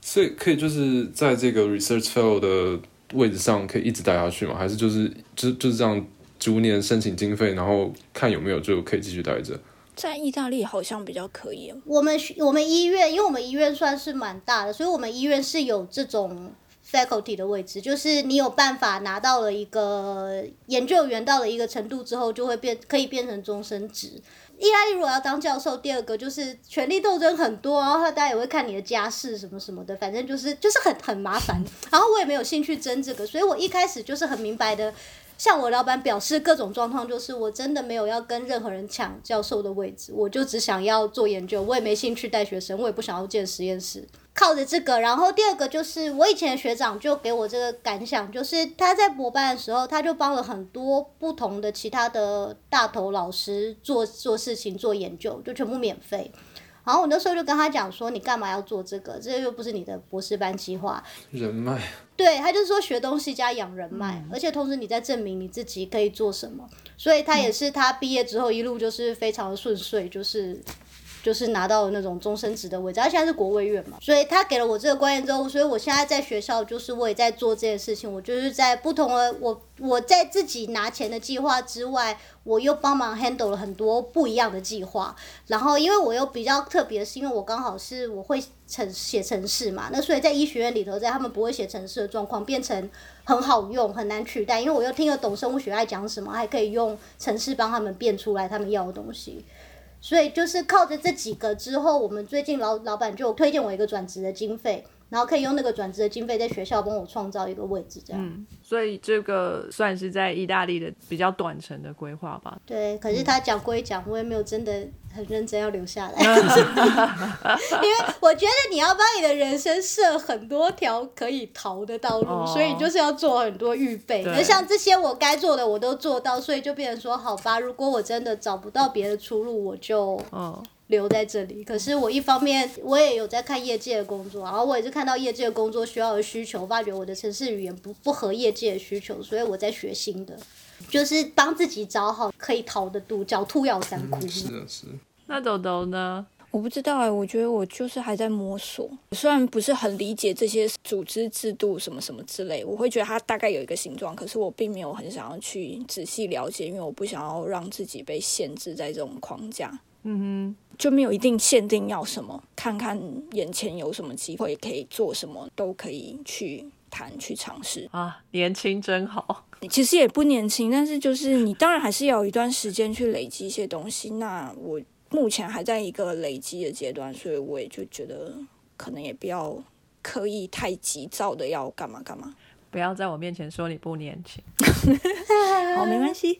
所以可以就是在这个 research fellow 的位置上可以一直待下去吗？还是就是就就是这样逐年申请经费，然后看有没有就可以继续待着？在意大利好像比较可以。我们我们医院，因为我们医院算是蛮大的，所以我们医院是有这种 faculty 的位置，就是你有办法拿到了一个研究员到了一个程度之后，就会变可以变成终身职。意大利如果要当教授，第二个就是权力斗争很多，然后大家也会看你的家世什么什么的，反正就是就是很很麻烦。然后我也没有兴趣争这个，所以我一开始就是很明白的。向我老板表示各种状况，就是我真的没有要跟任何人抢教授的位置，我就只想要做研究，我也没兴趣带学生，我也不想要建实验室。靠着这个，然后第二个就是我以前的学长就给我这个感想，就是他在博班的时候，他就帮了很多不同的其他的大头老师做做事情、做研究，就全部免费。然后我那时候就跟他讲说，你干嘛要做这个？这又不是你的博士班计划。人脉，对他就是说学东西加养人脉，而且同时你在证明你自己可以做什么，所以他也是他毕业之后一路就是非常的顺遂，就是就是拿到了那种终身职的位置，他现在是国卫院嘛，所以他给了我这个观念之后，所以我现在在学校就是我也在做这件事情，我就是在不同的我我在自己拿钱的计划之外，我又帮忙 handle 了很多不一样的计划，然后因为我又比较特别，是因为我刚好是我会程写程式嘛，那所以在医学院里头，在他们不会写程式的状况，变成很好用，很难取代，因为我又听得懂生物学爱讲什么，还可以用程式帮他们变出来他们要的东西。所以就是靠着这几个之后，我们最近老老板就推荐我一个转职的经费，然后可以用那个转职的经费在学校帮我创造一个位置，这样。嗯，所以这个算是在意大利的比较短程的规划吧。对，可是他讲归讲，我也没有真的很认真要留下来，因为我觉得你要帮你的人生设很多条可以逃的道路，哦所以你就是要做很多预备。对那像这些我该做的我都做到，所以就变成说，好吧，如果我真的找不到别的出路，我就嗯，留在这里。可是我一方面我也有在看业界的工作，然后我也是看到业界的工作需要的需求，发觉我的城市语言不不合业界的需求，所以我在学新的，就是帮自己找好可以逃的路，狡兔要三窟。是的，是。那豆豆呢？我不知道哎、我觉得我就是还在摸索。虽然不是很理解这些组织制度什么什么之类，我会觉得它大概有一个形状，可是我并没有很想要去仔细了解，因为我不想要让自己被限制在这种框架。嗯就没有一定限定要什么，看看眼前有什么机会可以做什么，都可以去谈去尝试。啊，年轻真好。其实也不年轻，但是就是你当然还是要有一段时间去累积一些东西。那我目前还在一个累积的阶段，所以我也就觉得可能也不要刻意太急躁的要干嘛干嘛。不要在我面前说你不年轻。好，没关系。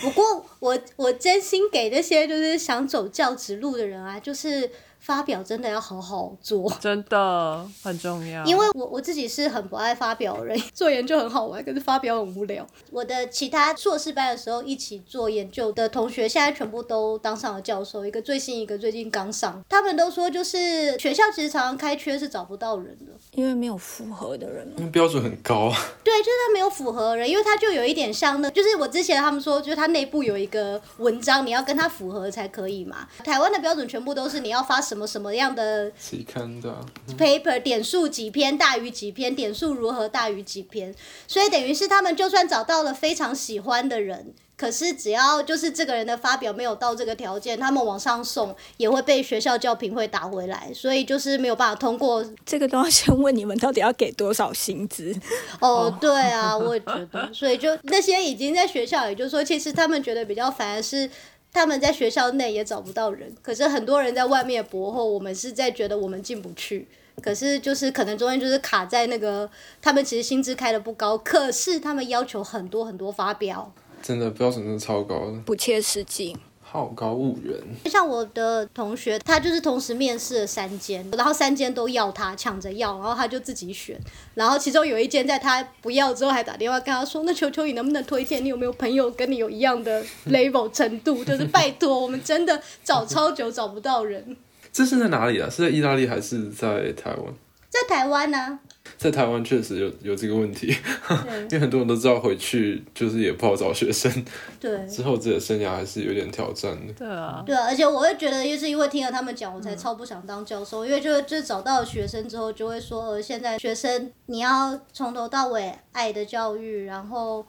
不过我我真心给那些就是想走教职路的人啊，就是发表真的要好好做。真的很重要。因为我我自己是很不爱发表的人，做研究很好玩，可是发表很无聊。我的其他硕士班的时候一起做研究的同学，现在全部都当上了教授，一个最新，一个最近刚上。他们都说，就是学校其实常常开缺是找不到人的。因为没有符合的人嘛。因为标准很高啊，对，就是他没有符合人，因为他就有一点像那，就是我之前他们说，就是他内部有一个文章，你要跟他符合才可以嘛。台湾的标准全部都是你要发什么什么样的期刊的啊、paper 点数几篇大于几篇，点数如何大于几篇，所以等于是他们就算找到了非常喜欢的人，可是只要就是这个人的发表没有到这个条件，他们往上送也会被学校教评会打回来，所以就是没有办法通过。这个都要先问你们到底要给多少薪资。哦，对啊，我也觉得，所以就那些已经在学校，也就是说，其实他们觉得比较烦的是。他们在学校内也找不到人，可是很多人在外面博后，我们是在觉得我们进不去。可是就是可能中间就是卡在那个，他们其实薪资开的不高，可是他们要求很多很多发表。真的标准真的超高的，不切实际。好高骛远。像我的同学，他就是同时面试了三间，然后三间都要他，抢着要，然后他就自己选，然后其中有一间在他不要之后，还打电话跟他说：“那求求你能不能推荐？你有没有朋友跟你有一样的 level 程度？就是拜托，我们真的找超久找不到人，这是在哪里啊？是在意大利还是在台湾？在台湾呢、在台湾确实有有这个问题，因为很多人都知道回去就是也不好找学生，对。之后自己的生涯还是有点挑战的。对啊，对啊，而且我会觉得，就是因为听了他们讲，我才超不想当教授，因为就就找到学生之后，就会说，呃，现在学生你要从头到尾爱的教育，然后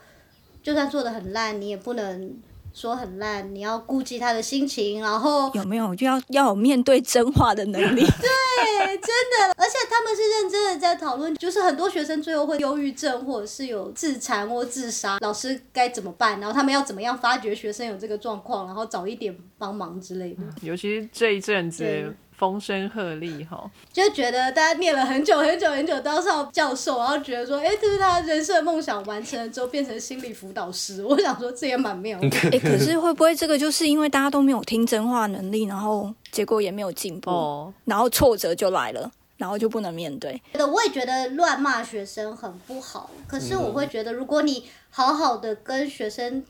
就算做的很烂，你也不能说很烂，你要顾及他的心情，然后有没有就要要有面对真话的能力？对，真的，而且他们是认真的在讨论，就是很多学生最后会忧郁症，或者是有自残或自杀，老师该怎么办？然后他们要怎么样发掘学生有这个状况，然后早一点帮忙之类的。尤其是这一阵子对风声鹤唳哈，就觉得大家念了很久很久很久当上教授，然后觉得说，哎、这是他人生的梦想完成了之后变成心理辅导师，我想说这也蛮妙的。哎、可是会不会这个就是因为大家都没有听真话能力，然后结果也没有进步，哦，然后挫折就来了，然后就不能面对？觉得我也觉得乱骂学生很不好，可是我会觉得，如果你好好的跟学生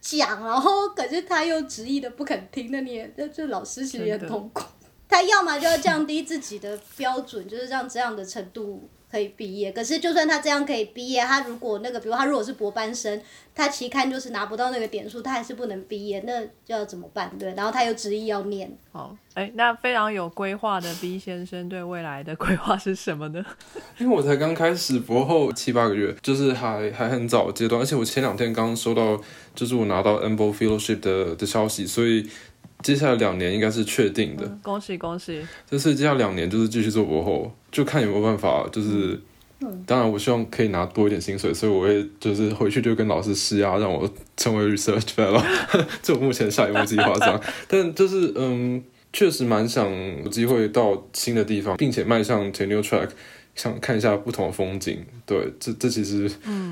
讲，然后可是他又执意的不肯听，那你也这这老师其实也很痛苦。他要么就要降低自己的标准，就是让这样的程度可以毕业。可是就算他这样可以毕业，他如果那个，比如他如果是博班生，他期刊就是拿不到那个点数，他还是不能毕业，那就要怎么办？对，然后他又执意要念，好，哎，那非常有规划的 B 先生对未来的规划是什么呢？因为我才刚开始博后七八个月，就是还还很早阶段，而且我前两天刚收到，就是我拿到 EMBO Fellowship 的的消息，所以接下来两年应该是确定的。恭喜恭喜！就是接下来两年就是继续做博后，就看有没有办法，就是。当然，我希望可以拿多一点薪水，所以我会就是回去就跟老师施压，让我成为 research fellow，这我目前下一步计划这样。但就是嗯，确实蛮想有机会到新的地方，并且迈向 tenure track，想看一下不同的风景。对，这这其实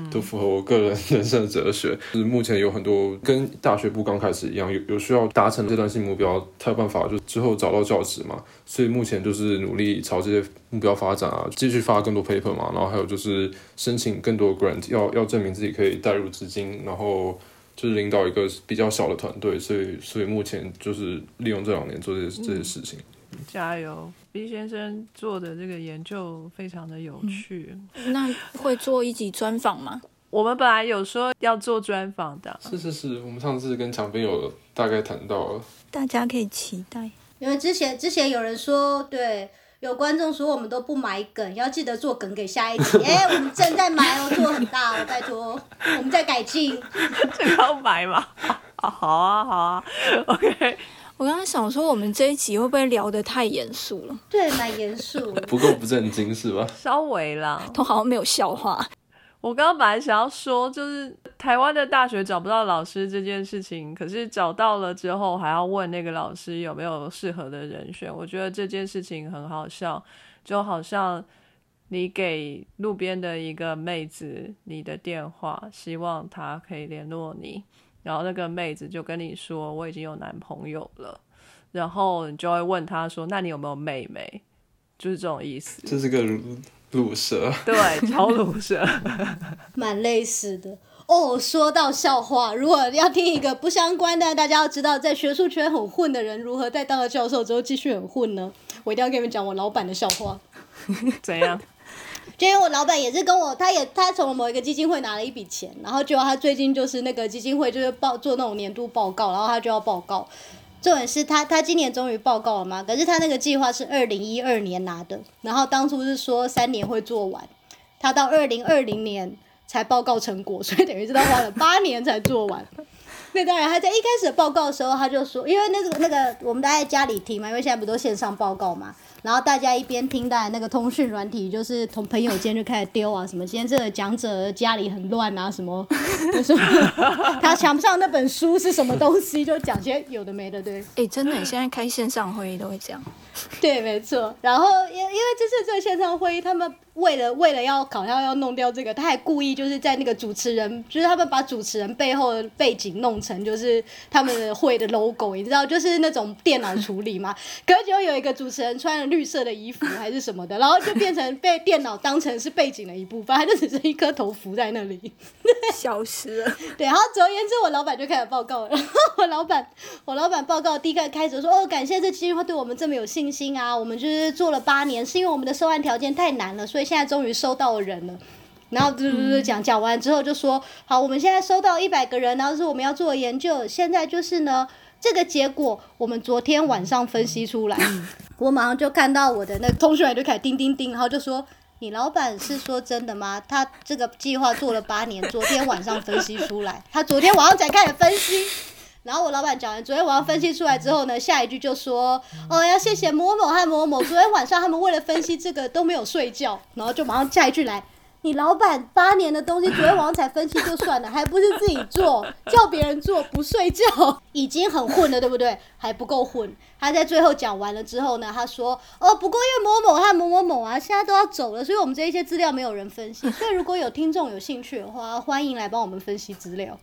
都符合我个人 人生的哲学。就是目前有很多跟大学部刚开始一样，有有需要达成阶段性目标，才有办法就之后找到教职嘛。所以目前就是努力朝这些目标发展啊，继续发更多 paper 嘛，然后还有就是申请更多 grant，要要证明自己可以带入资金，然后。就是领导一个比较小的团队，所以所以目前就是利用这两年做这些这些事情。加油，B 先生做的这个研究非常的有趣。那会做一集专访吗？我们本来有说要做专访的，是是是，我们上次跟强斌有大概谈到了，大家可以期待。因为之前之前有人说，对，有观众说我们都不埋梗，要记得做梗给下一集。哎、我们正在埋哦，做很大哦，拜托，我们在改进。这个要买吗？啊，好啊，好啊，OK。我刚刚想说，我们这一集会不会聊得太严肃了？对，蛮严肃。不够不正经是吧？稍微啦，都好像没有笑话。我刚刚本来想要说，就是台湾的大学找不到老师这件事情，可是找到了之后，还要问那个老师有没有适合的人选。我觉得这件事情很好笑，就好像你给路边的一个妹子你的电话，希望她可以联络你，然后那个妹子就跟你说我已经有男朋友了，然后你就会问她说，那你有没有妹妹？就是这种意思。这是个路蛇，对，超毒舌。蛮类似的哦。说到笑话，如果要听一个不相关但，大家要知道在学术圈很混的人如何在当了教授之后继续很混呢？我一定要跟你们讲我老板的笑话。怎样？就因为我老板也是跟我，他也他从某一个基金会拿了一笔钱，然后结果他最近就是那个基金会就是报做那种年度报告，然后他就要报告。重点是他他今年终于报告了嘛？可是他那个计划是二零一二年拿的，然后当初是说三年会做完，他到二零二零年才报告成果，所以等于是他花了八年才做完。那当然，他在一开始报告的时候，他就说，因为那个那个我们都在家里听嘛，因为现在不都线上报告嘛，然后大家一边听，当然那个通讯软体就是从朋友间就开始丢啊，什么今天这个讲者家里很乱啊，什么 就是，他墙上那本书是什么东西，就讲些有的没的，对。哎、真的，现在开线上会议都会这样。对，没错。然后因因为这次这个线上会议，他们为了为了要好像要弄掉这个，他还故意就是在那个主持人，就是他们把主持人背后的背景弄成就是他们的会的 logo，你知道，就是那种电脑处理嘛。可是就有一个主持人穿了绿色的衣服还是什么的，然后就变成被电脑当成是背景的一部分，他就只是一颗头浮在那里。消失了。对，然后总而言之，我老板就开始报告了。然后我老板，我老板报告第一个开始说，哦，感谢这基金会对我们这么有信心啊，我们就是做了八年，是因为我们的收案条件太难了，所以现在终于收到了人了。然后嘟嘟嘟，讲讲完之后就说，好，我们现在收到一百个人，然后是我们要做的研究，现在就是呢，这个结果我们昨天晚上分析出来，我马上就看到我的那个通讯员就开始叮叮叮，然后就说。你老板是说真的吗？他这个计划做了八年，昨天晚上分析出来，他昨天晚上才开始分析。然后我老板讲完，昨天晚上分析出来之后呢，下一句就说，哦，要谢谢某某和某某，昨天晚上他们为了分析这个都没有睡觉，然后就马上下一句来，你老板八年的东西，昨天晚上才分析就算了，还不是自己做，叫别人做不睡觉，已经很混了，对不对？还不够混。他在最后讲完了之后呢，他说，哦，不过因为某某和某某某啊，现在都要走了，所以我们这一些资料没有人分析，所以如果有听众有兴趣的话，欢迎来帮我们分析资料。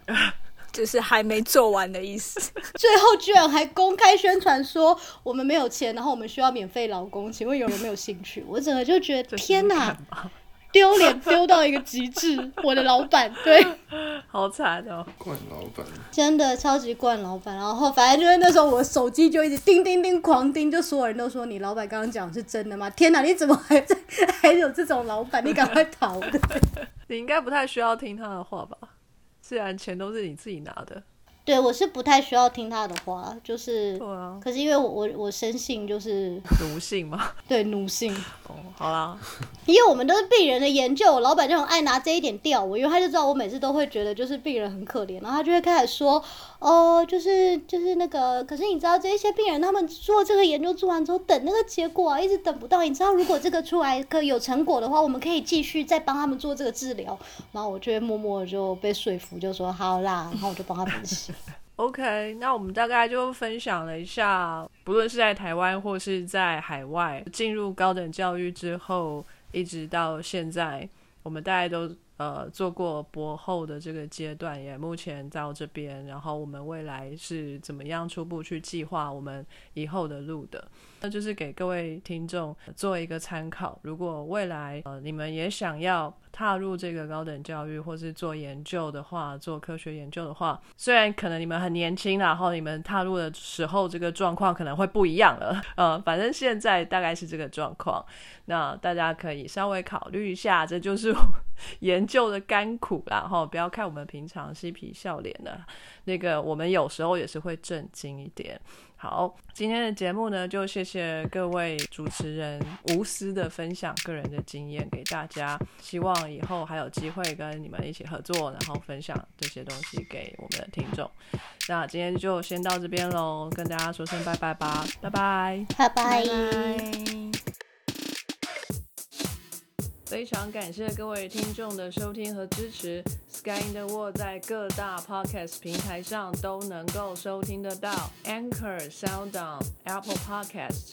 就是还没做完的意思。最后居然还公开宣传说我们没有钱，然后我们需要免费劳工，请问有人没有兴趣？我整个就觉得天哪，丢脸丢到一个极致！我的老板对，好惨哦！惯老板，真的超级惯老板。然后反正就是那时候我手机就一直叮叮叮狂叮，就所有人都说你老板刚刚讲的是真的吗？天哪，你怎么还在还有这种老板？你赶快逃！你应该不太需要听他的话吧？虽然钱都是你自己拿的。对我是不太需要听他的话，就是，啊，可是因为我我我生性就是奴性嘛。对奴性。哦，好啦，因为我们都是病人的研究，我老板就很爱拿这一点吊我，因为他就知道我每次都会觉得就是病人很可怜，然后他就会开始说，哦，就是就是那个，可是你知道这一些病人他们做这个研究做完之后，等那个结果啊，一直等不到。你知道如果这个出来可有成果的话，我们可以继续再帮他们做这个治疗。然后我就会默默地就被说服，就说好啦，然后我就帮他分析。OK，那我们大概就分享了一下，不论是在台湾或是在海外，进入高等教育之后，一直到现在，我们大家都呃做过博后的这个阶段，也目前到这边，然后我们未来是怎么样初步去计划我们以后的路的，那就是给各位听众做一个参考。如果未来呃你们也想要。踏入这个高等教育或是做研究的话，做科学研究的话，虽然可能你们很年轻，然后你们踏入的时候这个状况可能会不一样了，呃，反正现在大概是这个状况，那大家可以稍微考虑一下，这就是 研究的甘苦啦，哈，不要看我们平常嬉皮笑脸的，那个我们有时候也是会震惊一点。好，今天的节目呢，就谢谢各位主持人无私的分享个人的经验给大家。希望以后还有机会跟你们一起合作，然后分享这些东西给我们的听众。那今天就先到这边喽，跟大家说声拜拜吧，拜拜，拜拜。非常感谢各位听众的收听和支持。Sky in the World 在各大 Podcast 平台上都能够收听得到，Anchor、SoundOn、Apple Podcasts